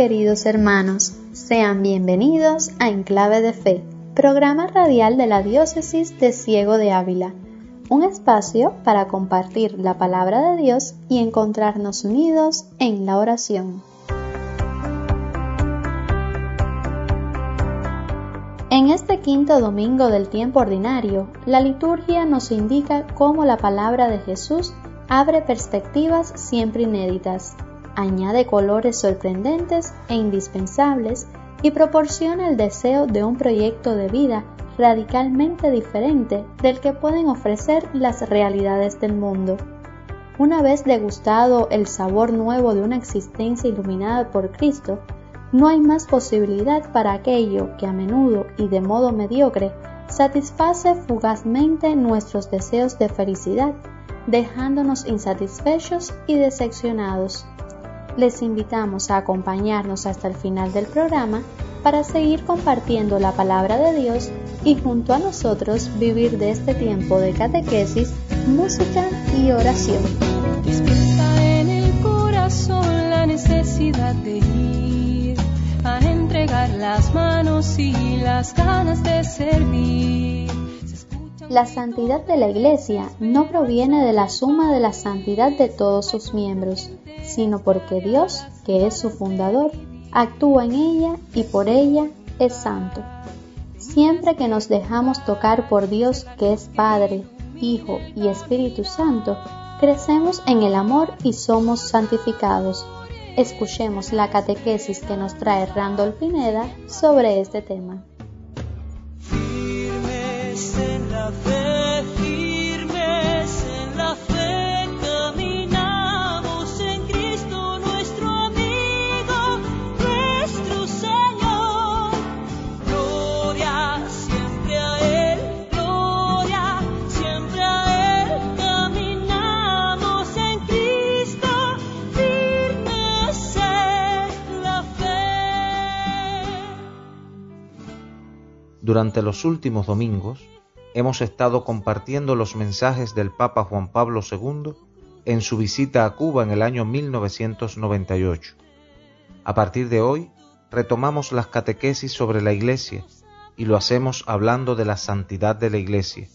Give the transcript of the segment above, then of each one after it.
Queridos hermanos. Sean bienvenidos a Enclave de Fe, programa radial de la Diócesis de Ciego de Ávila, un espacio para compartir la palabra de Dios y encontrarnos unidos en la oración. En este quinto domingo del tiempo ordinario, la liturgia nos indica cómo la palabra de Jesús abre perspectivas siempre inéditas añade colores sorprendentes e indispensables y proporciona el deseo de un proyecto de vida radicalmente diferente del que pueden ofrecer las realidades del mundo. Una vez degustado el sabor nuevo de una existencia iluminada por Cristo, no hay más posibilidad para aquello que a menudo y de modo mediocre satisface fugazmente nuestros deseos de felicidad, dejándonos insatisfechos y decepcionados les invitamos a acompañarnos hasta el final del programa para seguir compartiendo la palabra de Dios y junto a nosotros vivir de este tiempo de catequesis, música y oración. Despierta en el corazón la necesidad de ir a entregar las manos y las ganas de servir. La santidad de la Iglesia no proviene de la suma de la santidad de todos sus miembros, sino porque Dios, que es su fundador, actúa en ella y por ella es santo. Siempre que nos dejamos tocar por Dios, que es Padre, Hijo y Espíritu Santo, crecemos en el amor y somos santificados. Escuchemos la catequesis que nos trae Randall Pineda sobre este tema. Durante los últimos domingos hemos estado compartiendo los mensajes del Papa Juan Pablo II en su visita a Cuba en el año 1998. A partir de hoy retomamos las catequesis sobre la Iglesia y lo hacemos hablando de la santidad de la Iglesia,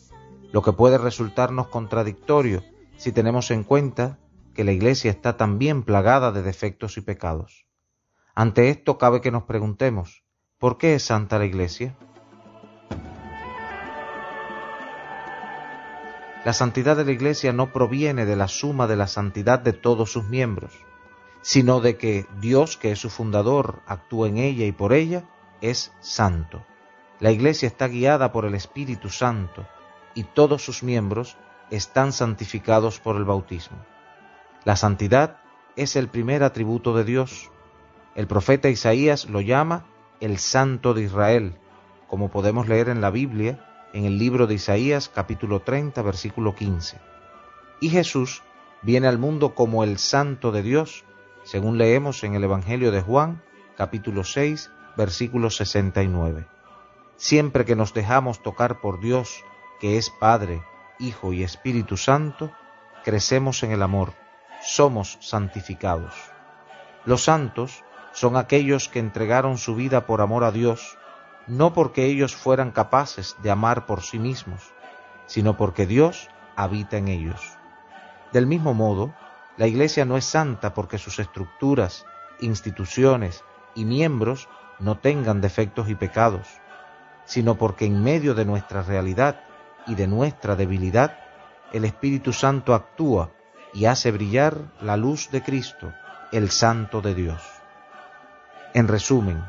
lo que puede resultarnos contradictorio si tenemos en cuenta que la Iglesia está también plagada de defectos y pecados. Ante esto cabe que nos preguntemos, ¿por qué es santa la Iglesia? La santidad de la Iglesia no proviene de la suma de la santidad de todos sus miembros, sino de que Dios, que es su fundador, actúa en ella y por ella, es santo. La Iglesia está guiada por el Espíritu Santo y todos sus miembros están santificados por el bautismo. La santidad es el primer atributo de Dios. El profeta Isaías lo llama el Santo de Israel, como podemos leer en la Biblia en el libro de Isaías capítulo 30 versículo 15. Y Jesús viene al mundo como el Santo de Dios, según leemos en el Evangelio de Juan capítulo 6 versículo 69. Siempre que nos dejamos tocar por Dios, que es Padre, Hijo y Espíritu Santo, crecemos en el amor, somos santificados. Los santos son aquellos que entregaron su vida por amor a Dios, no porque ellos fueran capaces de amar por sí mismos, sino porque Dios habita en ellos. Del mismo modo, la Iglesia no es santa porque sus estructuras, instituciones y miembros no tengan defectos y pecados, sino porque en medio de nuestra realidad y de nuestra debilidad, el Espíritu Santo actúa y hace brillar la luz de Cristo, el Santo de Dios. En resumen,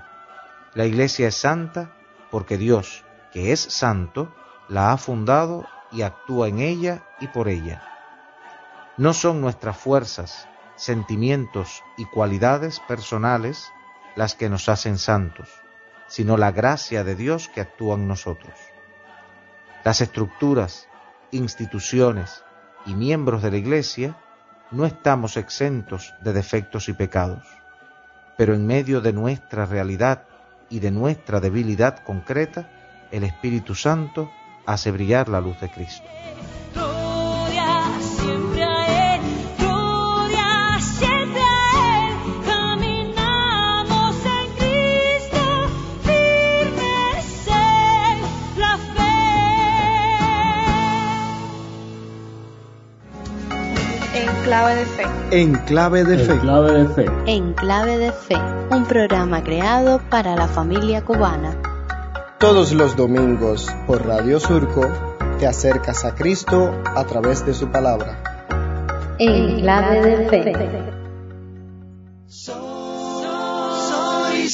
la Iglesia es santa porque Dios, que es santo, la ha fundado y actúa en ella y por ella. No son nuestras fuerzas, sentimientos y cualidades personales las que nos hacen santos, sino la gracia de Dios que actúa en nosotros. Las estructuras, instituciones y miembros de la Iglesia no estamos exentos de defectos y pecados, pero en medio de nuestra realidad y de nuestra debilidad concreta, el Espíritu Santo hace brillar la luz de Cristo. Clave de fe. En clave de fe. clave de fe. En clave de fe, un programa creado para la familia cubana. Todos los domingos por Radio Surco te acercas a Cristo a través de su palabra. En clave de fe. Sois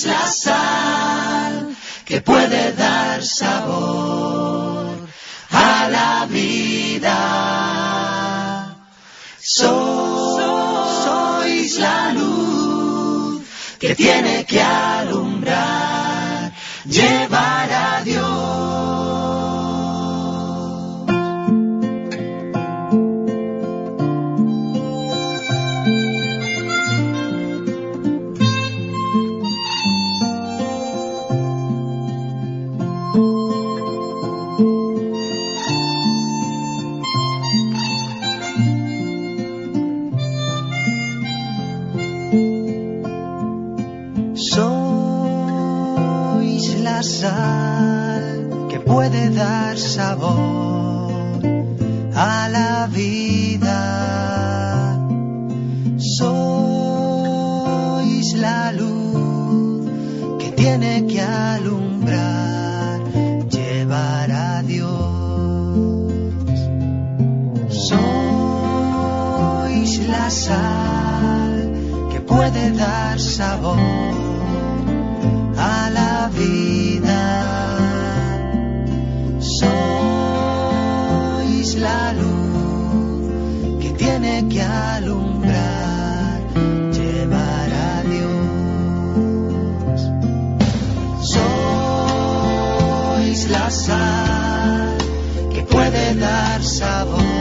la sal que puede dar sabor a la vida. Sois la luz que tiene que alumbrar, puede dar sabor a la vida. Sois la luz que tiene que alumbrar, llevar a Dios. Sois la sal que puede dar sabor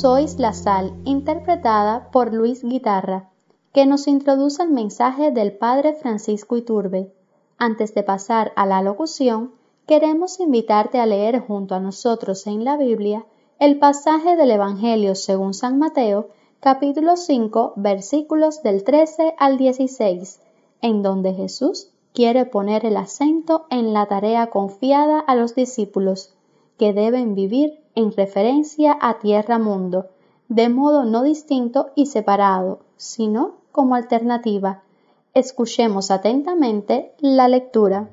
Sois la Sal, interpretada por Luis Guitarra, que nos introduce el mensaje del Padre Francisco Iturbe. Antes de pasar a la locución, queremos invitarte a leer junto a nosotros en la Biblia el pasaje del Evangelio según San Mateo, capítulo 5, versículos del 13 al 16, en donde Jesús quiere poner el acento en la tarea confiada a los discípulos, que deben vivir en referencia a tierra-mundo, de modo no distinto y separado, sino como alternativa. Escuchemos atentamente la lectura.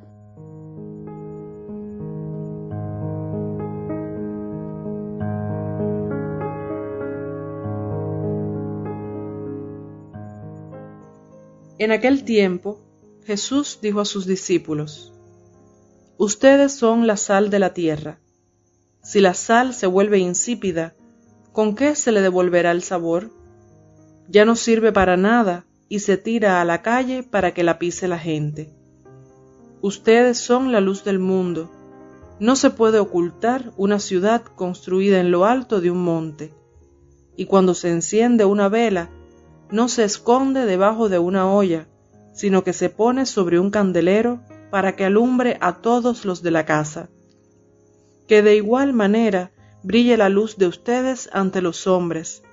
En aquel tiempo, Jesús dijo a sus discípulos, Ustedes son la sal de la tierra. Si la sal se vuelve insípida, ¿con qué se le devolverá el sabor? Ya no sirve para nada y se tira a la calle para que la pise la gente. Ustedes son la luz del mundo. No se puede ocultar una ciudad construida en lo alto de un monte. Y cuando se enciende una vela, no se esconde debajo de una olla, sino que se pone sobre un candelero para que alumbre a todos los de la casa. Que de igual manera brille la luz de ustedes ante los hombres,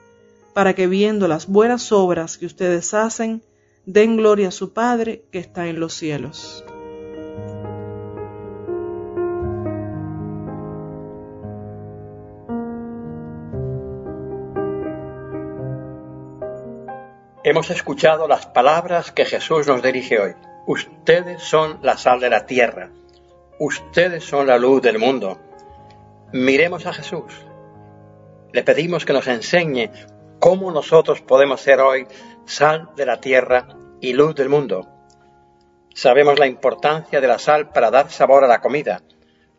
para que viendo las buenas obras que ustedes hacen, den gloria a su Padre que está en los cielos. Hemos escuchado las palabras que Jesús nos dirige hoy. Ustedes son la sal de la tierra. Ustedes son la luz del mundo. Miremos a Jesús. Le pedimos que nos enseñe cómo nosotros podemos ser hoy sal de la tierra y luz del mundo. Sabemos la importancia de la sal para dar sabor a la comida.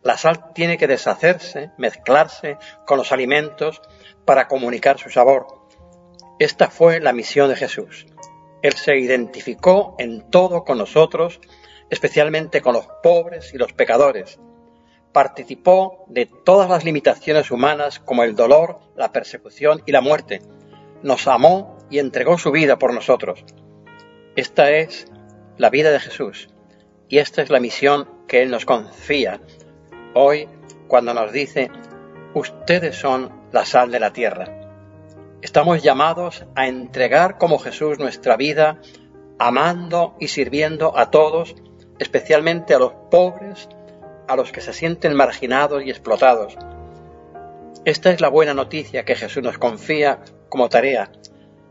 La sal tiene que deshacerse, mezclarse con los alimentos para comunicar su sabor. Esta fue la misión de Jesús. Él se identificó en todo con nosotros, especialmente con los pobres y los pecadores. Participó de todas las limitaciones humanas como el dolor, la persecución y la muerte. Nos amó y entregó su vida por nosotros. Esta es la vida de Jesús y esta es la misión que Él nos confía hoy cuando nos dice, ustedes son la sal de la tierra. Estamos llamados a entregar como Jesús nuestra vida, amando y sirviendo a todos, especialmente a los pobres, a los que se sienten marginados y explotados. Esta es la buena noticia que Jesús nos confía como tarea.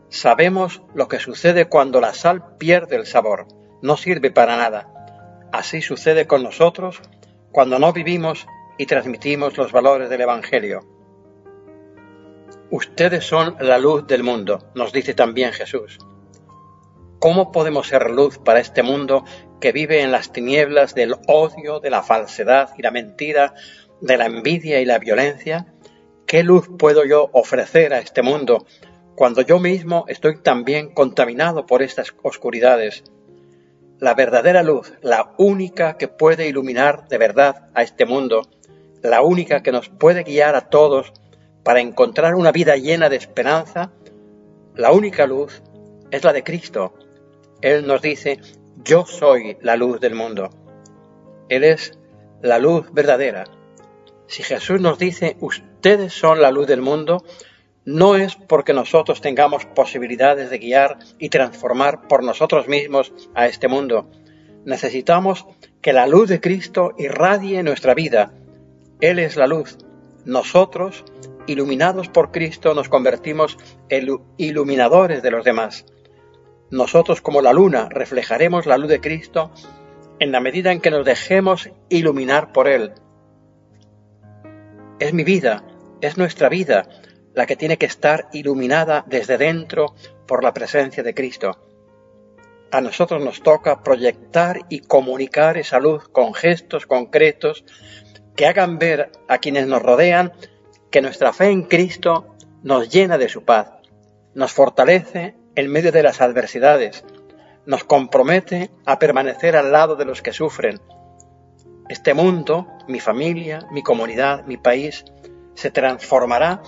Sabemos lo que sucede cuando la sal pierde el sabor, no sirve para nada. Así sucede con nosotros cuando no vivimos y transmitimos los valores del Evangelio. Ustedes son la luz del mundo, nos dice también Jesús. ¿Cómo podemos ser luz para este mundo que vive en las tinieblas del odio, de la falsedad y la mentira, de la envidia y la violencia? ¿Qué luz puedo yo ofrecer a este mundo cuando yo mismo estoy también contaminado por estas oscuridades? La verdadera luz, la única que puede iluminar de verdad a este mundo, la única que nos puede guiar a todos para encontrar una vida llena de esperanza, la única luz es la de Cristo. Él nos dice, yo soy la luz del mundo. Él es la luz verdadera. Si Jesús nos dice, ustedes son la luz del mundo, no es porque nosotros tengamos posibilidades de guiar y transformar por nosotros mismos a este mundo. Necesitamos que la luz de Cristo irradie nuestra vida. Él es la luz. Nosotros iluminados por Cristo, nos convertimos en iluminadores de los demás. Nosotros como la luna reflejaremos la luz de Cristo en la medida en que nos dejemos iluminar por Él. Es mi vida, es nuestra vida la que tiene que estar iluminada desde dentro por la presencia de Cristo. A nosotros nos toca proyectar y comunicar esa luz con gestos concretos que hagan ver a quienes nos rodean que nuestra fe en Cristo nos llena de su paz, nos fortalece en medio de las adversidades, nos compromete a permanecer al lado de los que sufren. Este mundo, mi familia, mi comunidad, mi país, se transformará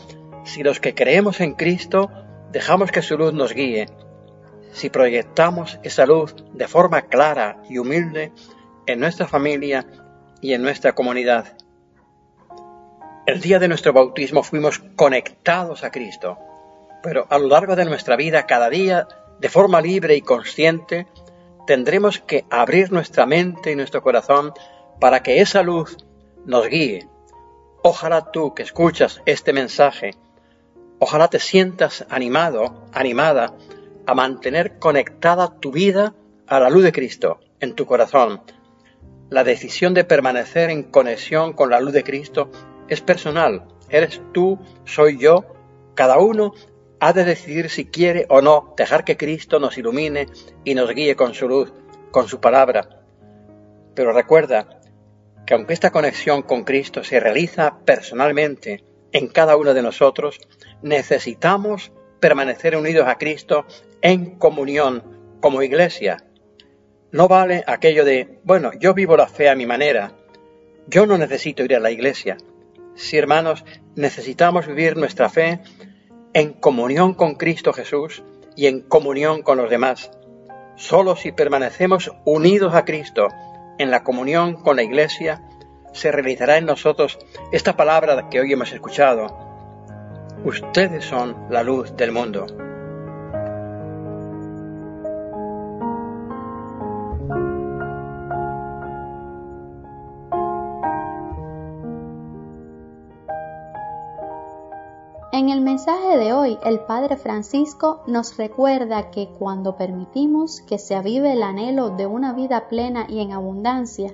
si los que creemos en Cristo dejamos que su luz nos guíe, si proyectamos esa luz de forma clara y humilde en nuestra familia y en nuestra comunidad. El día de nuestro bautismo fuimos conectados a Cristo, pero a lo largo de nuestra vida, cada día, de forma libre y consciente, tendremos que abrir nuestra mente y nuestro corazón para que esa luz nos guíe. Ojalá tú que escuchas este mensaje, ojalá te sientas animado, animada a mantener conectada tu vida a la luz de Cristo en tu corazón. La decisión de permanecer en conexión con la luz de Cristo es personal. Eres tú, soy yo. Cada uno ha de decidir si quiere o no dejar que Cristo nos ilumine y nos guíe con su luz, con su palabra. Pero recuerda que aunque esta conexión con Cristo se realiza personalmente en cada uno de nosotros, necesitamos permanecer unidos a Cristo en comunión como iglesia. No vale aquello de, bueno, yo vivo la fe a mi manera, yo no necesito ir a la iglesia. Sí, hermanos, necesitamos vivir nuestra fe en comunión con Cristo Jesús y en comunión con los demás. Solo si permanecemos unidos a Cristo en la comunión con la Iglesia, se realizará en nosotros esta palabra que hoy hemos escuchado. Ustedes son la luz del mundo. Mensaje de hoy, el Padre Francisco nos recuerda que cuando permitimos que se avive el anhelo de una vida plena y en abundancia,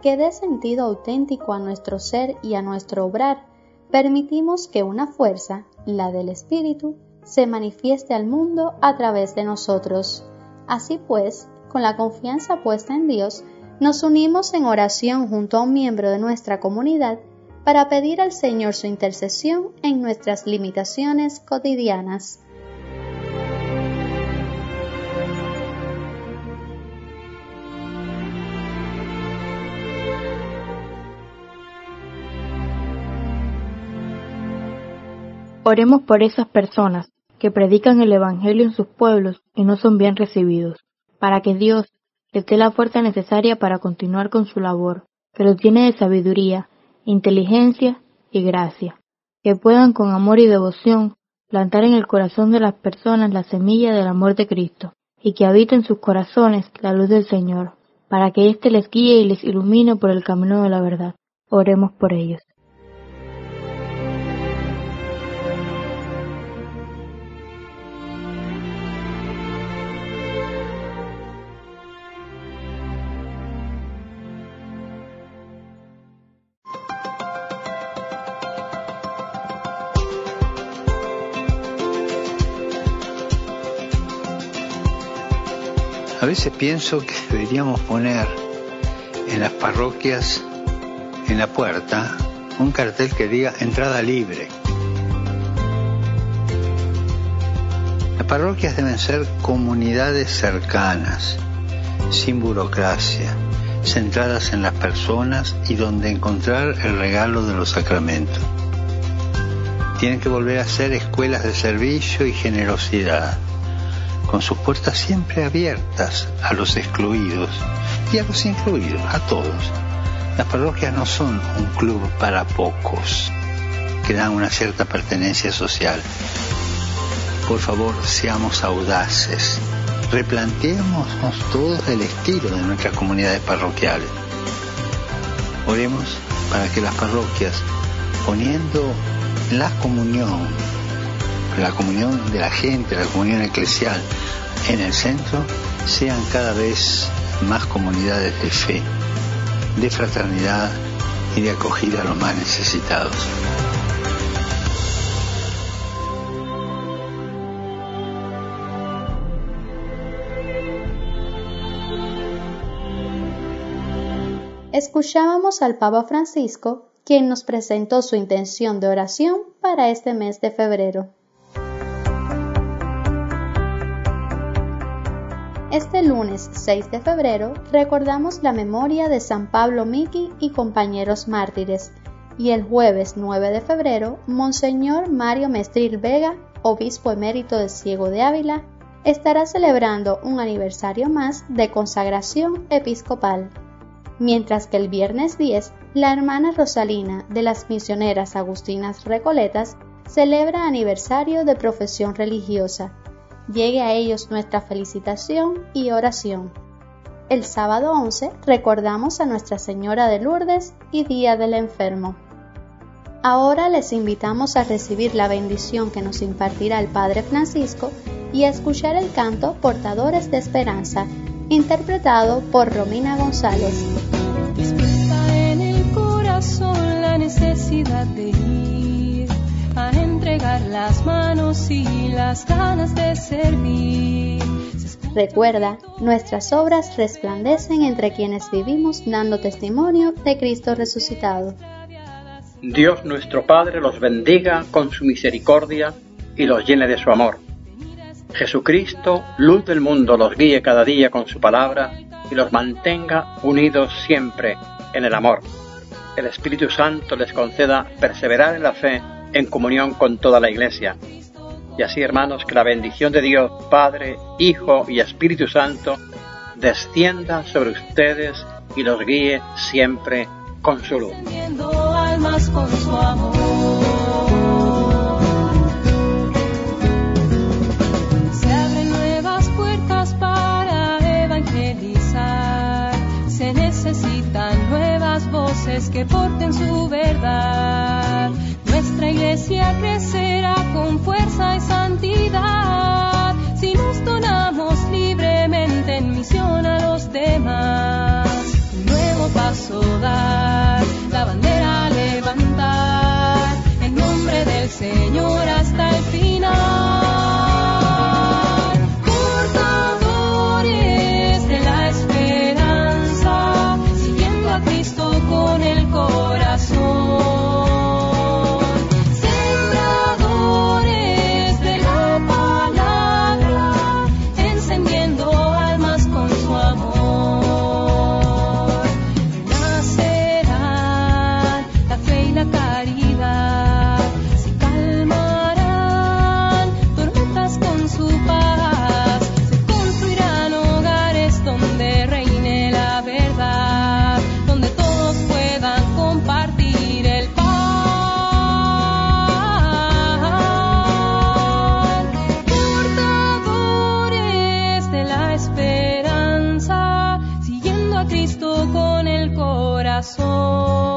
que dé sentido auténtico a nuestro ser y a nuestro obrar, permitimos que una fuerza, la del Espíritu, se manifieste al mundo a través de nosotros. Así pues, con la confianza puesta en Dios, nos unimos en oración junto a un miembro de nuestra comunidad para pedir al Señor su intercesión en nuestras limitaciones cotidianas. Oremos por esas personas que predican el Evangelio en sus pueblos y no son bien recibidos, para que Dios les dé la fuerza necesaria para continuar con su labor, que los tiene de sabiduría, inteligencia y gracia, que puedan con amor y devoción plantar en el corazón de las personas la semilla del amor de Cristo, y que habite en sus corazones la luz del Señor, para que éste les guíe y les ilumine por el camino de la verdad. Oremos por ellos. Veces pienso que deberíamos poner en las parroquias, en la puerta, un cartel que diga entrada libre. Las parroquias deben ser comunidades cercanas, sin burocracia, centradas en las personas y donde encontrar el regalo de los sacramentos. Tienen que volver a ser escuelas de servicio y generosidad con sus puertas siempre abiertas a los excluidos y a los incluidos, a todos. Las parroquias no son un club para pocos que dan una cierta pertenencia social. Por favor, seamos audaces. Replanteémonos todos el estilo de nuestras comunidades parroquiales. Oremos para que las parroquias, poniendo la comunión la comunión de la gente, la comunión eclesial en el centro, sean cada vez más comunidades de fe, de fraternidad y de acogida a los más necesitados. Escuchábamos al Papa Francisco, quien nos presentó su intención de oración para este mes de febrero. Este lunes 6 de febrero recordamos la memoria de San Pablo Miki y compañeros mártires, y el jueves 9 de febrero, Monseñor Mario Mestril Vega, obispo emérito de Ciego de Ávila, estará celebrando un aniversario más de consagración episcopal, mientras que el viernes 10, la hermana Rosalina de las misioneras agustinas Recoletas celebra aniversario de profesión religiosa llegue a ellos nuestra felicitación y oración. El sábado 11 recordamos a Nuestra Señora de Lourdes y Día del Enfermo. Ahora les invitamos a recibir la bendición que nos impartirá el Padre Francisco y a escuchar el canto Portadores de Esperanza, interpretado por Romina González. en el corazón la necesidad de y las ganas de servir. Recuerda, nuestras obras resplandecen entre quienes vivimos dando testimonio de Cristo resucitado. Dios nuestro Padre los bendiga con su misericordia y los llene de su amor. Jesucristo, luz del mundo, los guíe cada día con su palabra y los mantenga unidos siempre en el amor. El Espíritu Santo les conceda perseverar en la fe en comunión con toda la Iglesia. Y así, hermanos, que la bendición de Dios, Padre, Hijo y Espíritu Santo, descienda sobre ustedes y los guíe siempre. con su luz. Se necesitan nuevas voces que porten su verdad. La iglesia crecerá con fuerza y santidad si nos donamos libremente en misión a los demás. Un nuevo paso dar, la bandera levantar, en nombre del Señor hasta el final. esperanza, siguiendo a Cristo con el corazón.